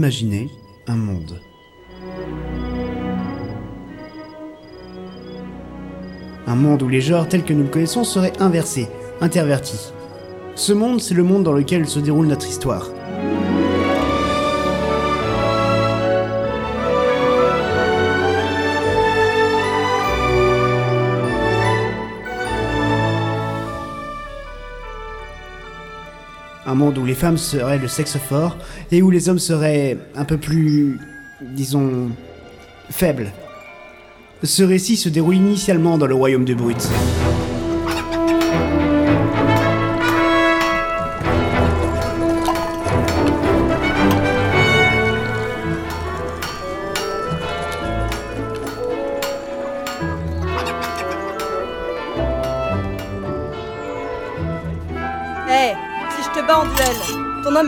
imaginer un monde. Un monde où les genres tels que nous le connaissons seraient inversés, intervertis. Ce monde, c'est le monde dans lequel se déroule notre histoire. Un monde où les femmes seraient le sexe fort et où les hommes seraient un peu plus, disons, faibles. Ce récit se déroule initialement dans le royaume de Brut.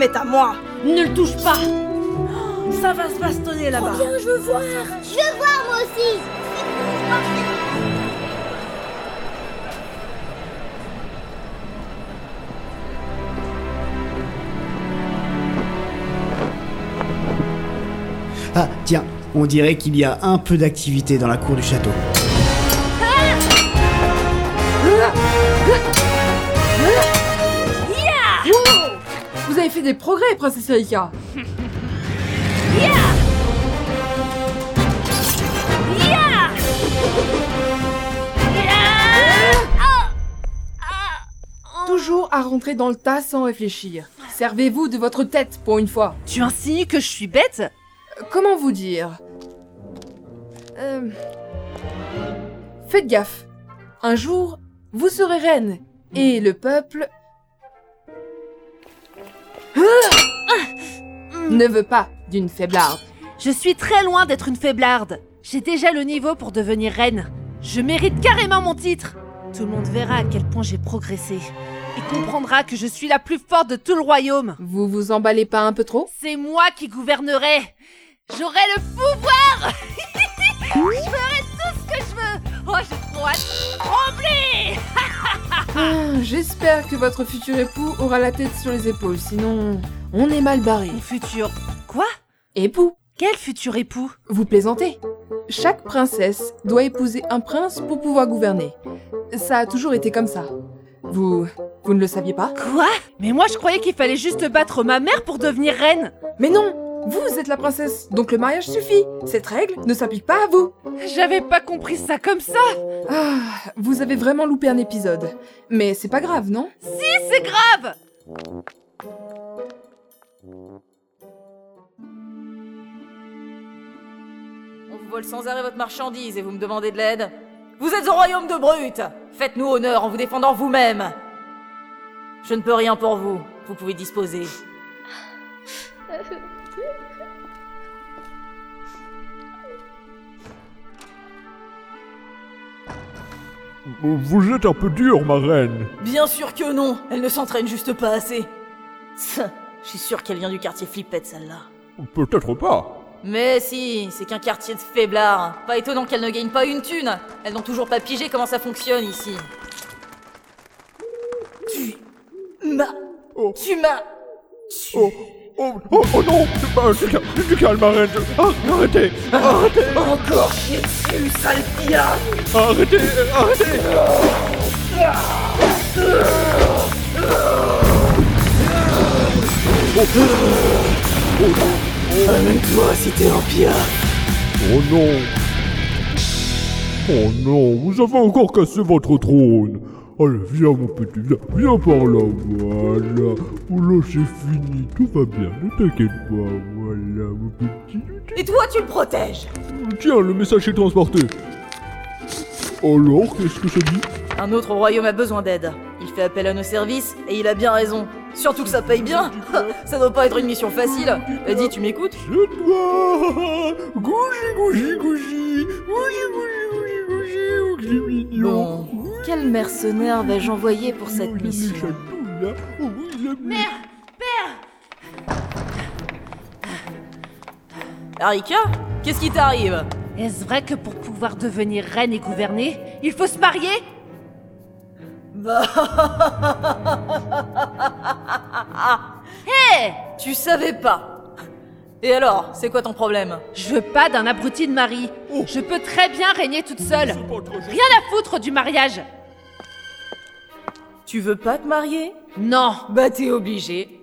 Est à moi. Ne le touche pas Ça va se bastonner là-bas. Bien, je veux voir. Je veux voir moi aussi. Ah, tiens, on dirait qu'il y a un peu d'activité dans la cour du château. Fait des progrès, princesse Erika Toujours à rentrer dans le tas sans réfléchir. Servez-vous de votre tête pour une fois. Tu insinues que je suis bête? Euh, Comment vous dire? Euh, Faites gaffe. Un jour, vous serez reine. Et le peuple... ne veut pas d'une faiblarde. Je suis très loin d'être une faiblarde. J'ai déjà le niveau pour devenir reine. Je mérite carrément mon titre. Tout le monde verra à quel point j'ai progressé. Et comprendra que je suis la plus forte de tout le royaume. Vous vous emballez pas un peu trop? C'est moi qui gouvernerai. J'aurai le pouvoir. J'espère que votre futur époux aura la tête sur les épaules, sinon on est mal barré. Mon futur. Quoi? Époux Quel futur époux? Vous plaisantez Chaque princesse doit épouser un prince pour pouvoir gouverner. Ça a toujours été comme ça. Vous... vous ne le saviez pas? Quoi? Mais moi je croyais qu'il fallait juste battre ma mère pour devenir reine. Mais non Vous êtes la princesse, donc le mariage suffit. Cette règle ne s'applique pas à vous. J'avais pas compris ça comme ça. Ah, vous avez vraiment loupé un épisode. Mais c'est pas grave, non? Si, c'est grave. On vous vole sans arrêt votre marchandise et vous me demandez de l'aide Vous êtes au royaume de Brut Faites-nous honneur en vous défendant vous-même Je ne peux rien pour vous. Vous pouvez disposer. Vous êtes un peu dur, ma reine. Bien sûr que non Elle ne s'entraîne juste pas assez. Je suis sûr qu'elle vient du quartier Flippette, celle-là. Peut-être pas. Mais si, c'est qu'un quartier de faiblards. Pas étonnant qu'elle ne gagne pas une thune. Elles n'ont toujours pas pigé comment ça fonctionne ici. Tu m'as... Oh. Tu m'as... Oh, oh, oh, oh non Du calme, du calme. Ah, Arrêtez Arrêtez. Encore chier dessus, sale pillard Arrêtez Arrêtez. Amène-toi si t'es un pillard Oh non. Oh non, vous avez encore cassé votre trône Allez, viens mon petit, viens, viens par là, voilà. Oh là, c'est fini, tout va bien, ne t'inquiète pas, voilà, mon petit. Et toi, tu le protèges Tiens, le message est transporté. Alors, qu'est-ce que ça dit? Un autre royaume a besoin d'aide. Il fait appel à nos services et il a bien raison. Surtout que ça paye bien. ça doit pas être une mission facile. Vas-y, tu m'écoutes? C'est toi Gougi, gougi, gougi quel mercenaire vais-je envoyer pour cette mission. Oh, a mis- Arika Qu'est-ce qui t'arrive? Est-ce vrai que pour pouvoir devenir reine et gouverner, il faut se marier? Tu savais pas Et alors, c'est quoi ton problème? Je veux pas d'un abruti de mari. Oh. Je peux très bien régner toute seule. Rien à foutre du mariage. Tu veux pas te marier Non. Bah t'es obligé.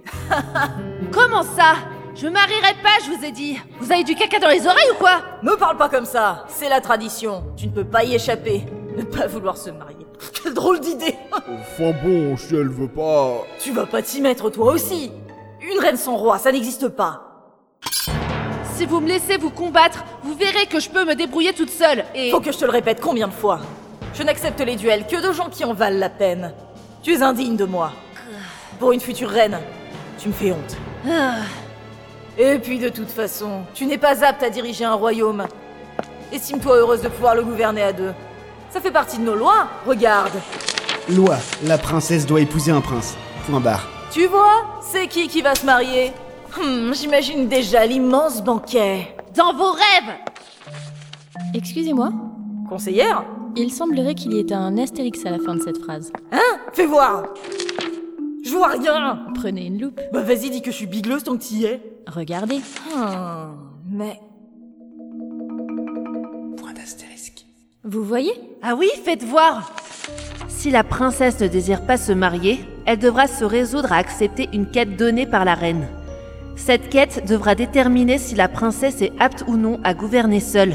Comment ça? Je me marierai pas, je vous ai dit. Vous avez du caca dans les oreilles ou quoi? Me parle pas comme ça, c'est la tradition. Tu ne peux pas y échapper. Ne pas vouloir se marier. Quelle drôle d'idée Enfin bon, si elle veut pas... Tu vas pas t'y mettre toi aussi Une reine sans roi, ça n'existe pas. Si vous me laissez vous combattre, vous verrez que je peux me débrouiller toute seule. Et Faut que je te le répète combien de fois? Je n'accepte les duels que de gens qui en valent la peine. Tu es indigne de moi. Pour une future reine, tu me fais honte. Ah, Et puis de toute façon, tu n'es pas apte à diriger un royaume. Estime-toi heureuse de pouvoir le gouverner à deux. Ça fait partie de nos lois, regarde. Loi, la princesse doit épouser un prince. Point barre. Tu vois, c'est qui qui va se marier? Hmm, J'imagine déjà l'immense banquet. dans vos rêves Excusez-moi, Conseillère? Il semblerait qu'il y ait un astérix à la fin de cette phrase. Hein? Fais voir Je vois rien Prenez une loupe, Bah vas-y, dis que je suis bigleuse tant que t'y es. regardez. Hmm, mais... Point d'astérisque. Vous voyez? Ah oui, faites voir Si la princesse ne désire pas se marier, elle devra se résoudre à accepter une quête donnée par la reine. Cette quête devra déterminer si la princesse est apte ou non à gouverner seule.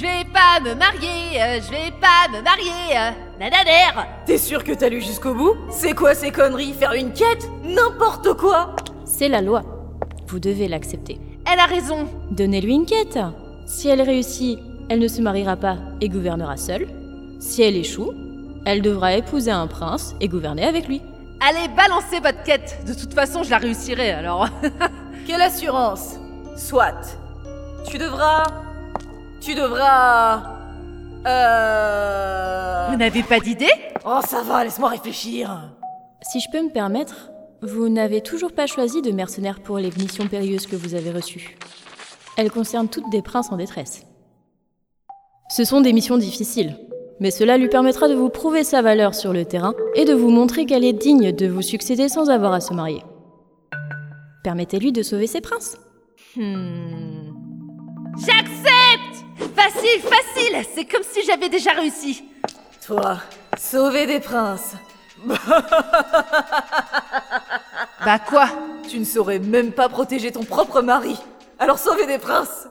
Je vais pas me marier, euh, je vais pas me marier, euh, nanadère T'es sûr que t'as lu jusqu'au bout? C'est quoi ces conneries? Faire une quête? N'importe quoi C'est la loi. Vous devez l'accepter. Elle a raison Donnez-lui une quête. Si elle réussit, elle ne se mariera pas et gouvernera seule. Si elle échoue, elle devra épouser un prince et gouverner avec lui. Allez, balancez votre quête De toute façon, je la réussirai, alors... Quelle assurance? Soit. Tu devras... Tu devras... Euh... Vous n'avez pas d'idée? Oh ça va, laisse-moi réfléchir. Si je peux me permettre, vous n'avez toujours pas choisi de mercenaires pour les missions périlleuses que vous avez reçues. Elles concernent toutes des princes en détresse. Ce sont des missions difficiles, mais cela lui permettra de vous prouver sa valeur sur le terrain et de vous montrer qu'elle est digne de vous succéder sans avoir à se marier. Permettez-lui de sauver ses princes. Hmm... J'accepte Facile, facile C'est comme si j'avais déjà réussi Toi, sauver des princes. Bah quoi? Tu ne saurais même pas protéger ton propre mari. Alors sauver des princes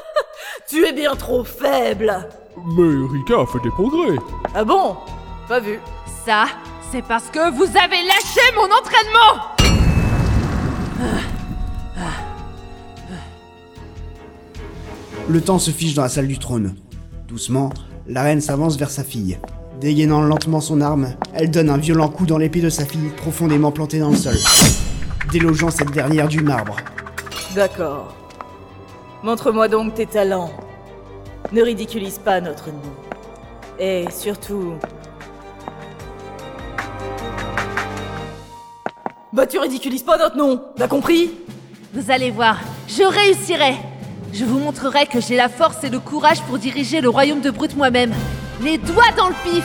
Tu es bien trop faible Mais Rika a fait des progrès. Ah bon? Pas vu. Ça, c'est parce que vous avez lâché mon entraînement Le temps se fiche dans la salle du trône. Doucement, la reine s'avance vers sa fille. Dégainant lentement son arme, elle donne un violent coup dans l'épée de sa fille profondément plantée dans le sol, délogeant cette dernière du marbre. D'accord. Montre-moi donc tes talents. Ne ridiculise pas notre nom. Et surtout... Bah tu ridiculises pas notre nom, t'as compris? Vous allez voir, je réussirai Je vous montrerai que j'ai la force et le courage pour diriger le royaume de Brut moi-même. Les doigts dans le pif!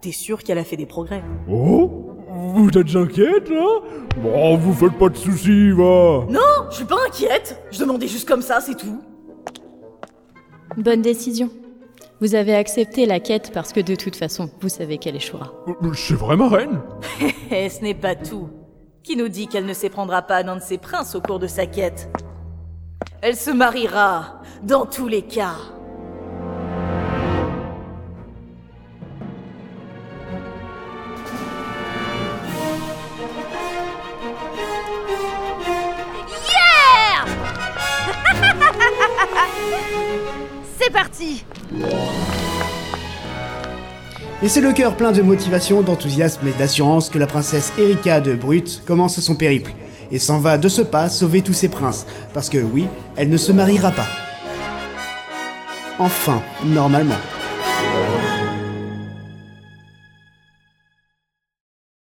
T'es sûr qu'elle a fait des progrès? Oh? Vous êtes inquiète, là Bon, vous faites pas de soucis, va. Non, je suis pas inquiète Je demandais juste comme ça, c'est tout. Bonne décision. Vous avez accepté la quête parce que de toute façon, vous savez qu'elle échouera. Euh, C'est vrai, ma reine Et ce n'est pas tout. Qui nous dit qu'elle ne s'éprendra pas d'un de ses princes au cours de sa quête? Elle se mariera, dans tous les cas. Et c'est le cœur plein de motivation, d'enthousiasme et d'assurance que la princesse Erika de Brut commence son périple et s'en va de ce pas sauver tous ses princes, parce que oui, elle ne se mariera pas. Enfin, normalement.